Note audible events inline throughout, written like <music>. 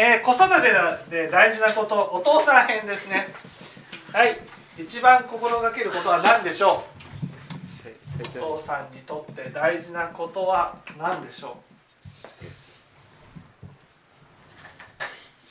えー、子育てで大事なことお父さん編ですね。はい。一番心がけることは何でしょう？お父さんにとって大事なことは何でしょ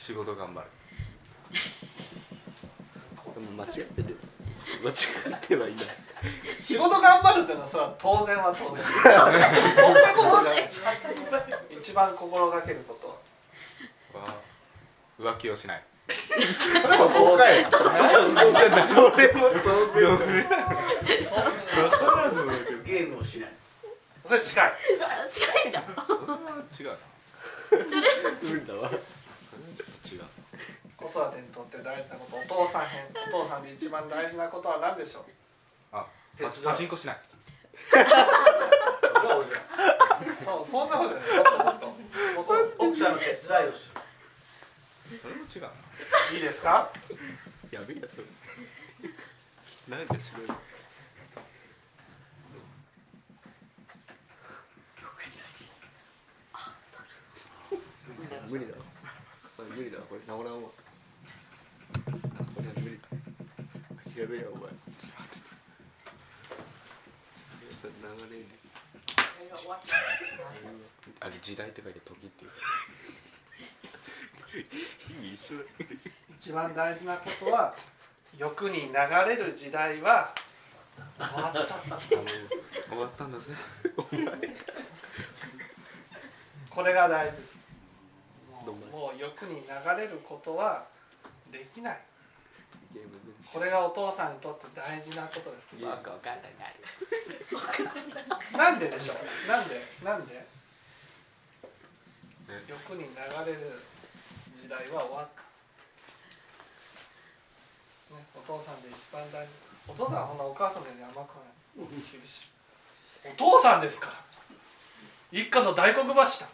う？仕事頑張る。<laughs> 間違ってる間違ってはいない。仕事頑張るっていうのはそれは当然は当然。<laughs> そんなことじゃない。一番心がけること。は浮気をしない。そこかいそれも当然だゲームをしないそれ近い近いんだそれは違うな無理だわそれはちょっと違う子育てにとって大事なことお父さん編お父さんで一番大事なことは何でしょうあパチンコしないそうそんなことですもっともっともっと奥さんの手伝いをするそれも違うな。いいですか？やべえやそれなんかすごい無理だわ。これ無理だわこれ。治らんわ。これは無理だ。諦めよお前。ちょっと待って。流れる。あれ時代って書いて時っていう意味一緒だ一番大事なことは欲に流れる時代は終わった終わったんだぜ。<laughs> これが大事です。もう欲に流れることはできない。これがお父さんにとって大事なことです。<laughs> なんででしょう？なんで？なんで？ね。欲に流れる時代は終わった、ね、お父さんで一番大事お父さんはほんなお母さんより甘くない厳しいお父さんです。から一家の大黒柱。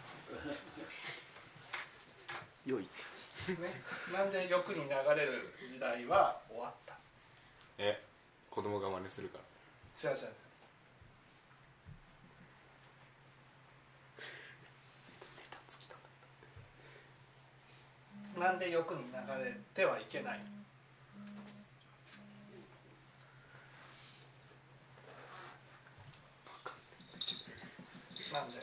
良い。ね、なんで欲に流れる時代は終わった。え子供が真似するから。違う違うなんで欲に流れてはいけない。なんで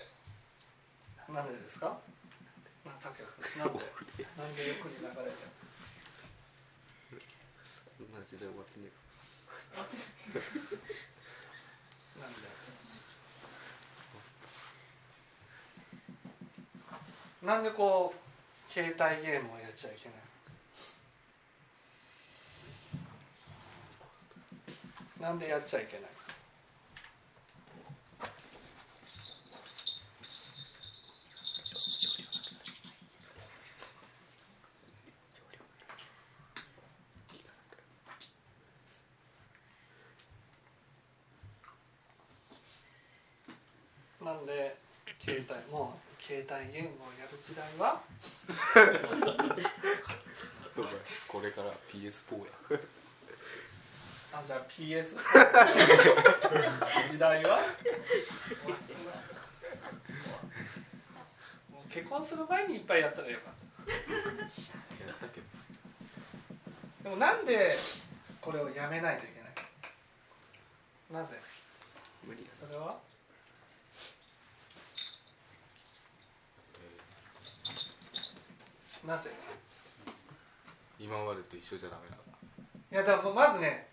なんでですか？なんでなんで欲に流れてマジで終わってねなんで？<laughs> なんでこう携帯ゲームをやっちゃいけない。なんでやっちゃいけないなんで携帯もう携帯ゲームをやる時代は？これから PS4 や。あじゃあ PS 時代は？もう結婚する前にいっぱいやったらよかった。でもなんでこれをやめないといけない？なぜ？無理や。それは？なぜ？今までと一緒じゃダメなんだいやだからまずね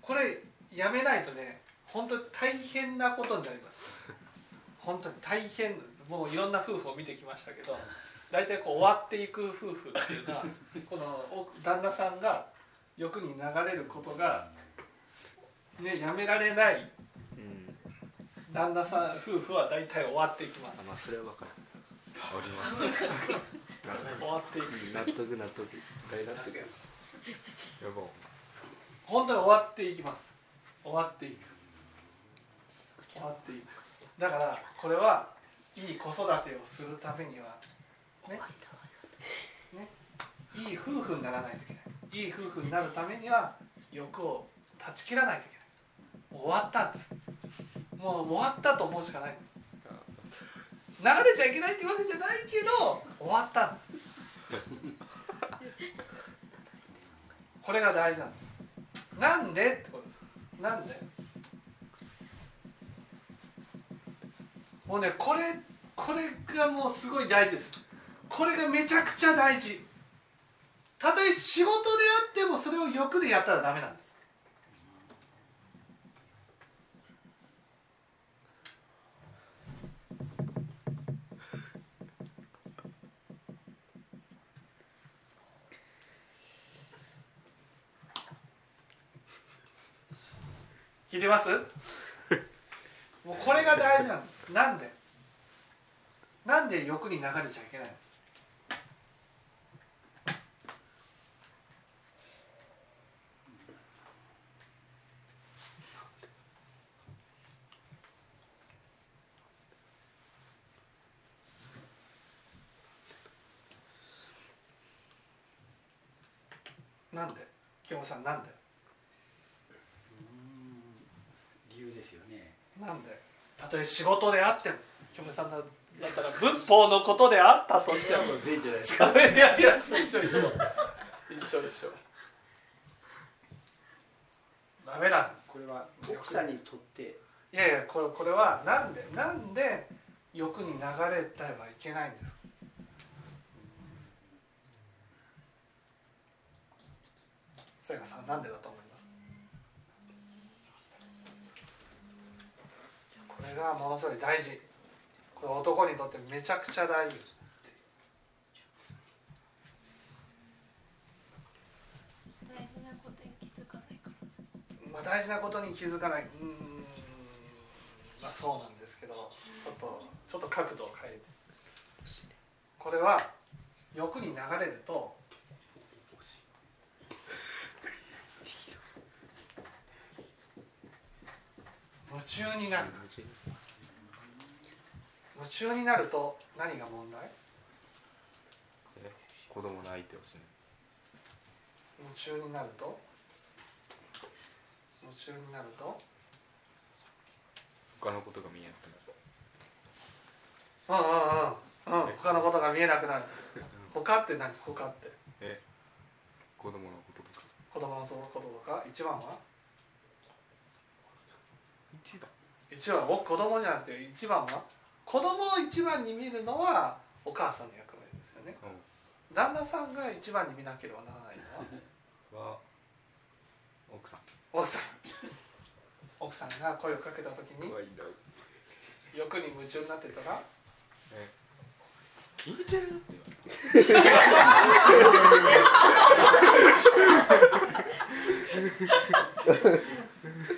これやめないとね本当に大変なことになります。本当に大変もういろんな夫婦を見てきましたけど大体こう終わっていく夫婦っていうのはこのお旦那さんが欲に流れることが、ね、やめられないうん。旦那さん夫婦は大体終わっていきます。あまあそれは分かるあります終わっていく納得納得大納得やば本当に終わっていきます終わっていく終わっていくだからこれはいい子育てをするためにはねねいい夫婦にならないといけないいい夫婦になるためには欲を断ち切らないといけない終わったんですもう終わったと思うしかない。んです流れちゃいけないってわけじゃないけど終わったんです。これが大事なんです。なんでってことです。なんで？もうねこれこれがもうすごい大事です。これがめちゃくちゃ大事。たとえ仕事であってもそれを欲でやったらダメなんです。聞いてます？<laughs> もうこれが大事なんです。なんで？なんで欲に流れちゃいけないなんで？清本さんなんで理由ですよね。なんで？たとえ仕事であっても清本さんだったら仏法のことであったとしても。全員じゃないです。かいやいや一緒一緒一緒一緒ダメなんです。これは奥さんにとって。いやいやこれこれはなんで？なんで欲に流れてはいけないんですさやかさんなんでだと思います？れがものすごい大事。これ男にとってめちゃくちゃ大事です。まあ、大事なことに気づかない。うーんまあそうなんですけどちょっとちょっと角度を変えて。これは欲に流れると夢中になる。夢中になると何が問題？え子供の相手をする。夢中になると？夢中になると？他のことが見えなくなる。うんうんうんうん。他のことが見えなくなる。他って何？他って。え？子供のこととか。子供のこととか。一番は？一番。一番お子供じゃなくて一番は子供を一番に見るのはお母さんの役割ですよね。旦那さんが一番に見なければならないのは？は <laughs> 奥さん。奥さん奥さんが声をかけた時に欲に夢中になってたらえ聞いてるって言われ <laughs>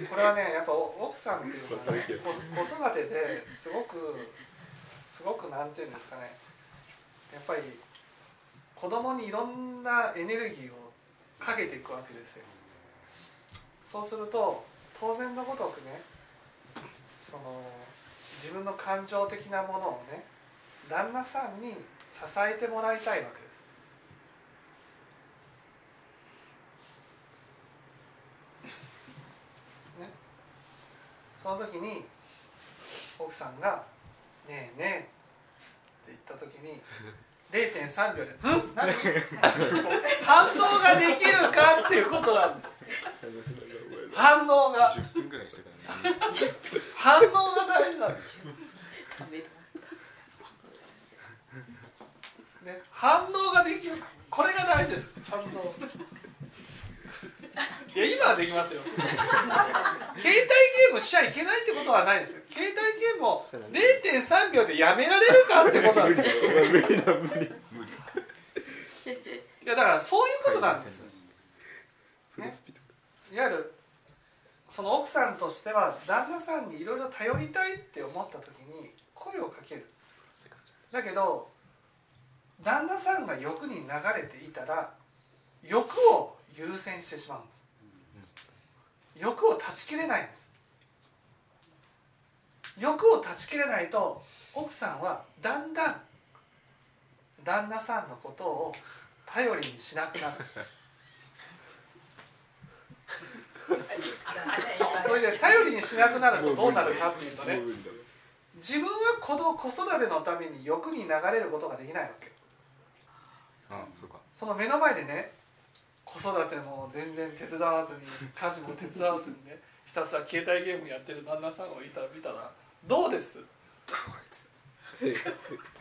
これはねやっぱ奥さんっていうのはね子育てですごくすごくなんていうんですかね。やっぱり子供にいろんなエネルギーをかけていくわけですよ。そうすると当然のごとくねその自分の感情的なものをね旦那さんに支えてもらいたいわけですねその時に奥さんが「ねえねえ」って言った時に <laughs> 0.3秒で「うん？何？反応ができるかっていうことなんです。反応が。10分ぐらいしてからね。反応が大事なんです。ね、反応ができる。これが大事です。反応いや今はできますよ。<laughs> 携帯ゲームしちゃいけないってことはないですよ。携帯ゲームを0.3秒でやめられるかってことなんですよ無理だ。無理いやだからそういうことなんです。フルスピードいわゆるその奥さんとしては旦那さんにいろいろ頼りたいって思った時に声をかける。だけど旦那さんが欲に流れていたら欲を優先してしまうんです。欲を断ち切れないんです。欲を断ち切れないと奥さんはだんだん旦那さんのことを頼りにしなくなる。<laughs> それで頼りにしなくなるとどうなるかっていうとね自分はこの子育てのために欲に流れることができないわけ。その目の前でね子育ても全然手伝わずに家事も手伝わずにね <laughs> ひたすら携帯ゲームやってる旦那さんをいたら見たらどうです？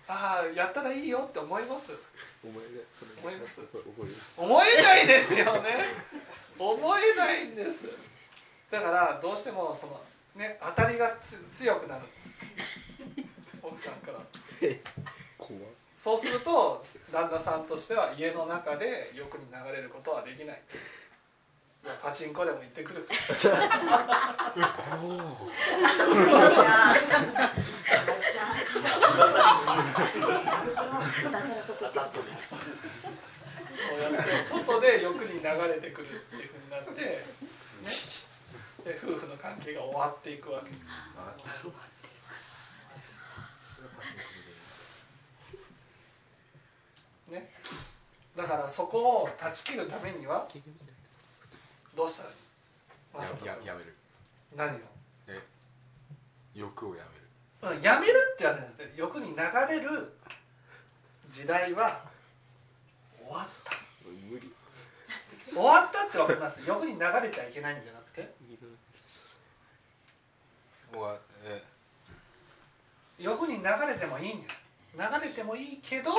ああやったらいいよって思います？思います？思えないですよね。思えないんです。だからどうしてもそのね当たりがつ強くなる。奥さんから。<laughs> 怖っそうすると旦那さんとしては家の中で欲に流れることはできない。パチンコでも行ってくる。そうやって外で欲に流れてくるっていうふうになって、ね、で夫婦の関係が終わっていくわけねだからそこを断ち切るためにはどうしたらいい？やややめる。何を？え欲をやうんやめる。って言われるんです欲に流れる時代は終わった。無理。終わったってわかります？欲に流れちゃいけないんじゃなくて？めるもうえ。欲に流れてもいいんです。流れてもいいけど、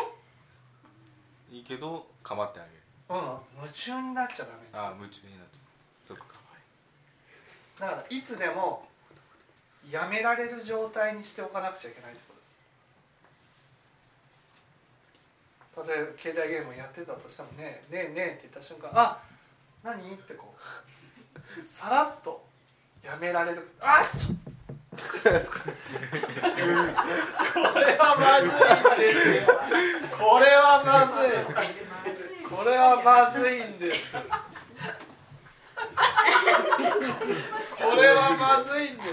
いいけど構ってあげる。うん、夢中になっちゃダメ。ああ夢中になってそうか。だからいつでもやめられる状態にしておかなくちゃいけないってことです。例えば携帯ゲームをやってたとしてもね「ねえねえ」って言った瞬間「あ何?」ってこう。さらっと。やめられる。あっちょ <laughs> これはまずいんですよこれはまずい。これはまずいんです。これはまずいんです。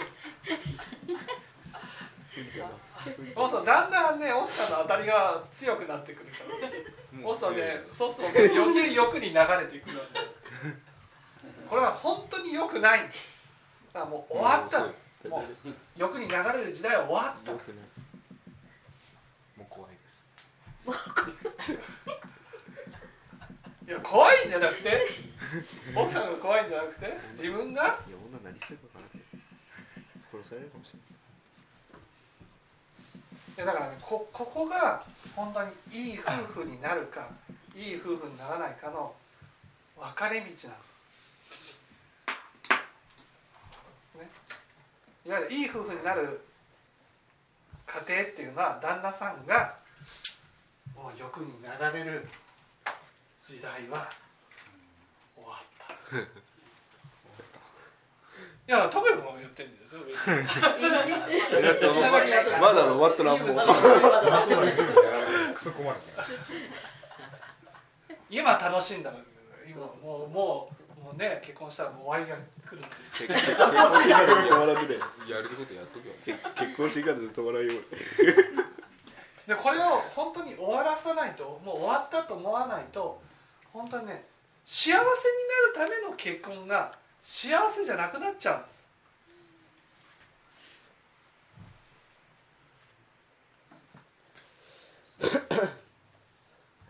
そうそうだんだんね奥さんの当たりが強くなってくるからもそうするとねそうすると余計欲に流れてくるわけこれは本当に良くない。んですだからもう終わったもう欲に流れる時代は終わった <laughs> いや怖いんじゃなくて？奥さんが怖いんじゃなくて？自分が？いや女何してるのかなって殺されるかもしれない。いやだからねこここが本当にいい夫婦になるかいい夫婦にならないかの分かれ道なんです、ね、いわゆるいい夫婦になる家庭っていうのは旦那さんがもう欲に流れる時代は終わった。<laughs> いやトメ君も言ってるんですよ別に。だってまだ終わったらもう。クソ困る今楽しんだのに。今もうもうもうね結婚したらもう終わりが来るんです。結結婚してからずっと笑ってねやることやっとけ。よ結結婚してからずっと笑うよでこれ終わらさないともう終わったと思わないと本当にね幸せになるための結婚が幸せじゃなくなっちゃうんです。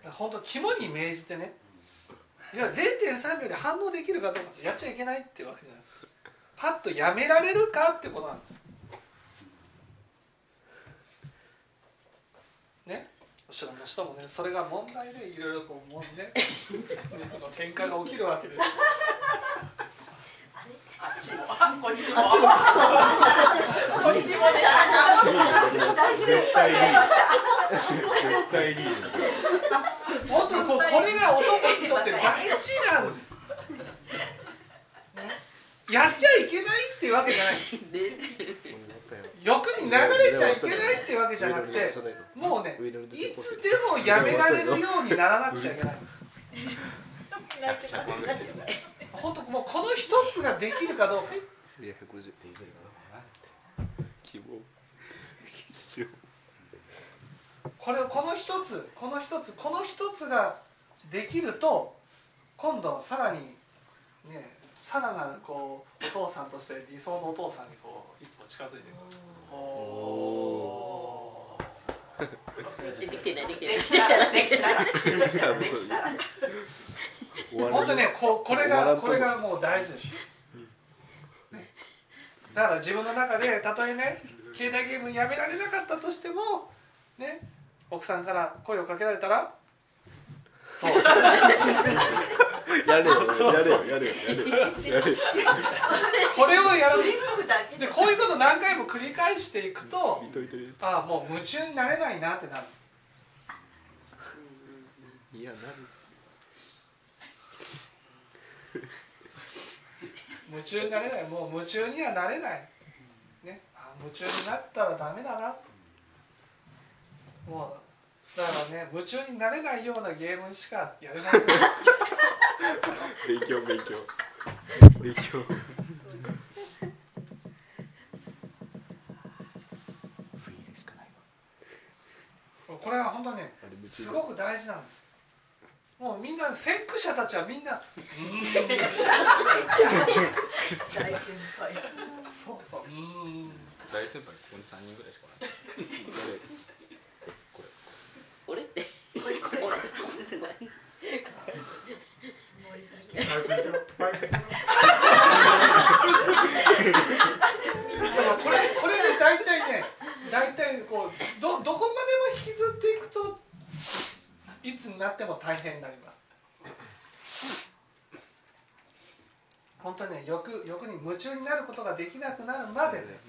<coughs> 本当肝に銘じてねいや0.3秒で反応できるかどうかってやっちゃいけないってわけじゃないパッとやめられるかってことなんです。ね？後ろの人もね。それが問題でいろいろこうもうね喧嘩が起きるわけです。こっちもこっちも絶対に絶対に本当にこうこれが男にとって大事なんで。す、やっちゃいけないっていうわけじゃない。欲に流れちゃいけないっていうわけじゃなくて。もうねいつでもやめられるようにならなくちゃいけないんです100万ぐらい本当もうこの一つができるかどうか。いや150って言う希望。必要これこの一つこの一つこの一つができると今度さらにねさらなるこうお父さんとして理想のお父さんにこう一歩近づいていくおーできてないできてない。できたらできたら。できたらできたら。終わ本当にねここれがこれがもう大事。です、ね。だから自分の中でたとえね携帯ゲームやめられなかったとしてもね奥さんから声をかけられたらそう <laughs> やれよやれよやれよやれよ。やれよこれをやるでこういうこと何回も繰り返していくとああもう夢中になれないなってなるいやなる夢中になれないもう夢中にはなれない、ね、あ夢中になったらダメだな。もうだからね夢中になれないようなゲームしかやれない勉強勉強。勉強。これは本当にねすごく大事なんです。もうみんな先駆者たちはみんなそうそううーん <laughs> 大先輩。ここに三人ぐらいしかない <laughs> これ俺ってこれこれでもこれこれで大体ね大体こうどどこまでも引きずっていくといつになっても大変になります。本当にね欲欲に夢中になることができなくなるまでね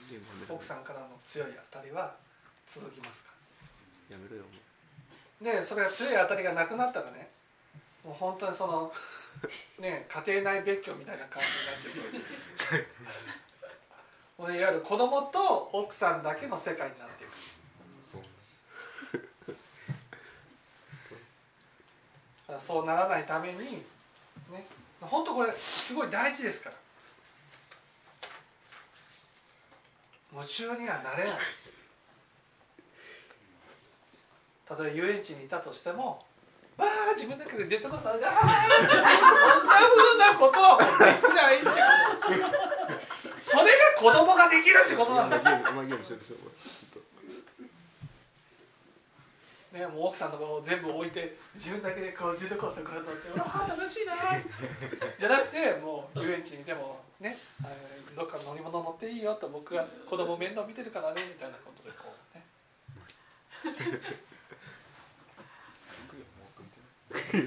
奥さんからの強い当たりは続きますか？やめろよらでそれが強い当たりがなくなったらねもう本当にその <laughs> ね家庭内別居みたいな感じになってくるもういわゆる子供と奥さんだけの世界になっていくそうならないためにね本当これすごい大事ですから。夢中にはなれない。<laughs> 例えば遊園地にいたとしても自分だけでジェットコースターでああこんなふうなことはもうできないって。ことそれが子供ができるってことなんですお前ゲームしよ。うね、もう奥さんのところを全部置いて自分だけでこうジェットコースターこうやって乗って「わあ楽しいな」じゃなくてもう遊園地にでもねどっかの乗り物乗っていいよと僕が子供面倒見てるからねみたいなことでこう。ね行くよもう組んでもう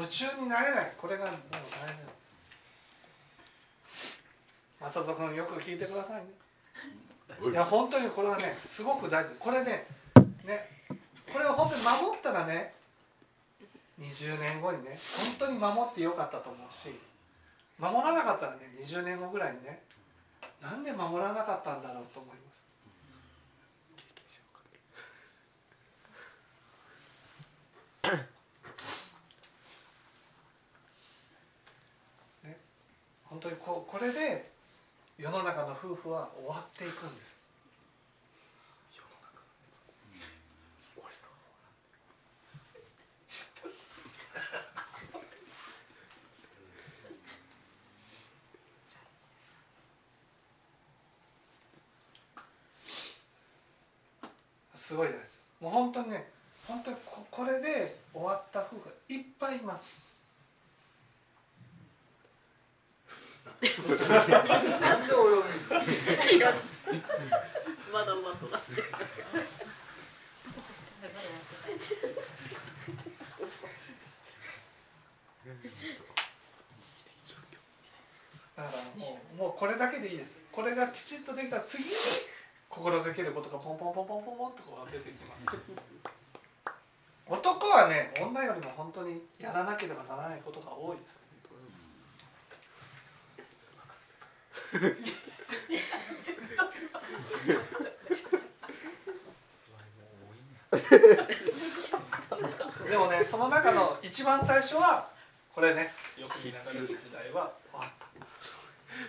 夢中になれない。これがもう大事なんです。正人君よく聞いてくださいね。いや本当にこれはねすごく大事。これねねこれを本当に守ったらね20年後にね本当に守ってよかったと思うし守らなかったらね20年後ぐらいにねなんで守らなかったんだろうと思います。ね本当にこうこれで世の中の夫婦は終わっていくんです。すごいです。もう本当にね本当にここれで終わった夫婦がいっぱいいます。なんで俺を見るまだまだだって。だからもうもうこれだけでいいです。これがきちっとできたら次に心がけることがポンポンポンポンポンポンとこう出てきます。男はね女よりも本当にやらなければならないことが多いですでもねその中の一番最初はこれね。よく見ながらる時代は終わっ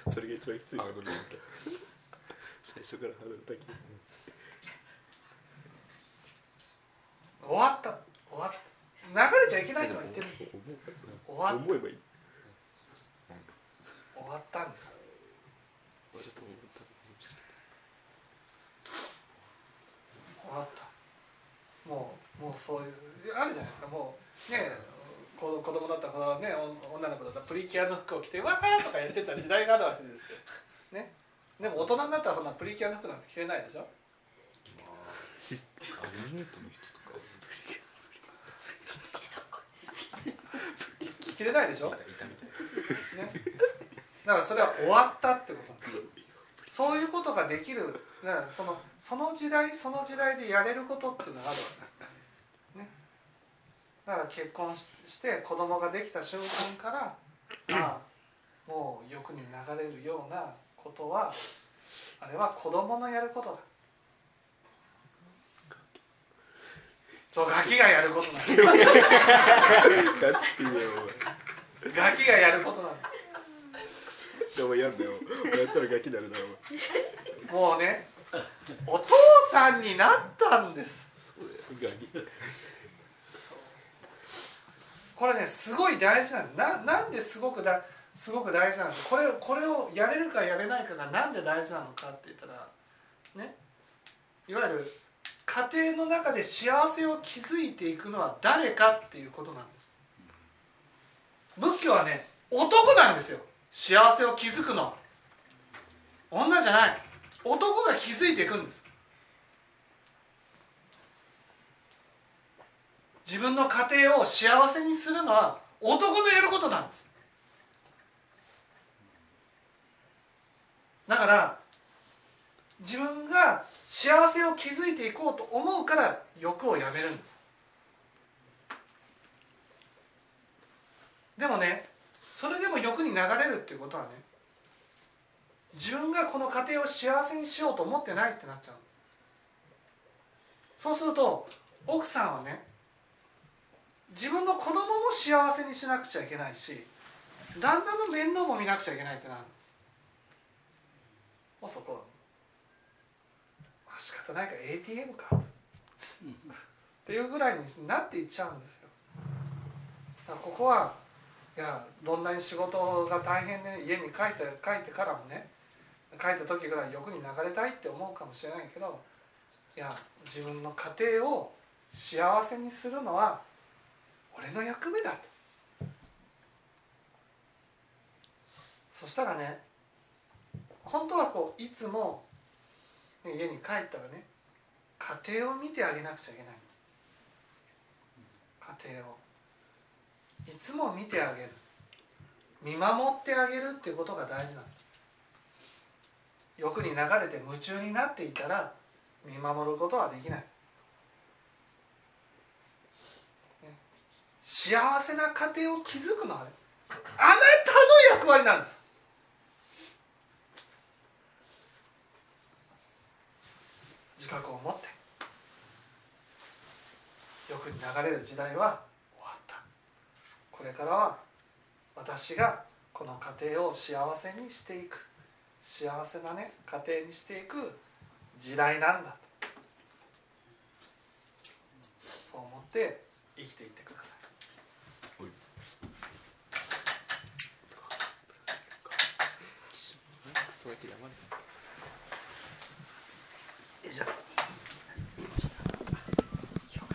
た。それが一番きつい最初からハードル高い終わった。終わった。流れちゃいけないとは言ってる。終わっ思えばいい終わったんです終わった。もうもうそういうあるじゃないですか。もうね子子供だったらね女の子だったらプリキュアの服を着て「わー!」とかやってた時代があるわけですよ。ね、でも大人になったらほんなプリキュアの服なんて着れないでしょ？アニメートの人とか。着れないでしょ、い <laughs> ね、だからそれは終わったってことなんですそういうことができる。そのその時代その時代でやれることっていうのがあるわけ、ね、だから結婚しして子供ができた瞬間からああもう欲に流れるようなことはあれは子供のやることだ。そうガキがやることなんですガキがやることなんでお前お前やんだよ。俺やったらガキになるなお前すもうねお父さんになったんです。これねすごい大事なんですななんですごくだすごく大事なんです。これこれをやれるかやれないかがなんで大事なのかって言ったらねいわゆる家庭の中で幸せを築いていくのは誰かっていうことなんです。仏教はね男なんですよ。幸せを築くのは。女じゃない。男が築いていくんです。自分の家庭を幸せにするのは男のやることなんです。だから自分が幸せを築いていこうと思うから欲をやめるんです。でもねそれでも欲に流れるっていうことはね自分がこの家庭を幸せにしようと思ってないってなっちゃうんです。そうすると奥さんはね自分の子供も幸せにしなくちゃいけないし旦那の面倒も見なくちゃいけないってなる。もうそこ。まあ仕方ないから ATM か。っていうぐらいになっていっちゃうんですよ。だからここはいやどんなに仕事が大変で、家に帰って帰ってからもね帰った時ぐらい欲に流れたいって思うかもしれないけどいや自分の家庭を幸せにするのは俺の役目だと。そしたらね本当はこういつも、ね家に帰ったらね家庭を見てあげなくちゃいけないんです。家庭を。いつも見てあげる。見守ってあげるっていうことが大事なんです。欲に流れて夢中になっていたら見守ることはできない。幸せな家庭を築くのはねあなたの役割なんです。覚を持ってよく流れる時代は終わったこれからは私がこの家庭を幸せにしていく幸せなね家庭にしていく時代なんだそう思って生きていってください。<laughs> そうやって山に。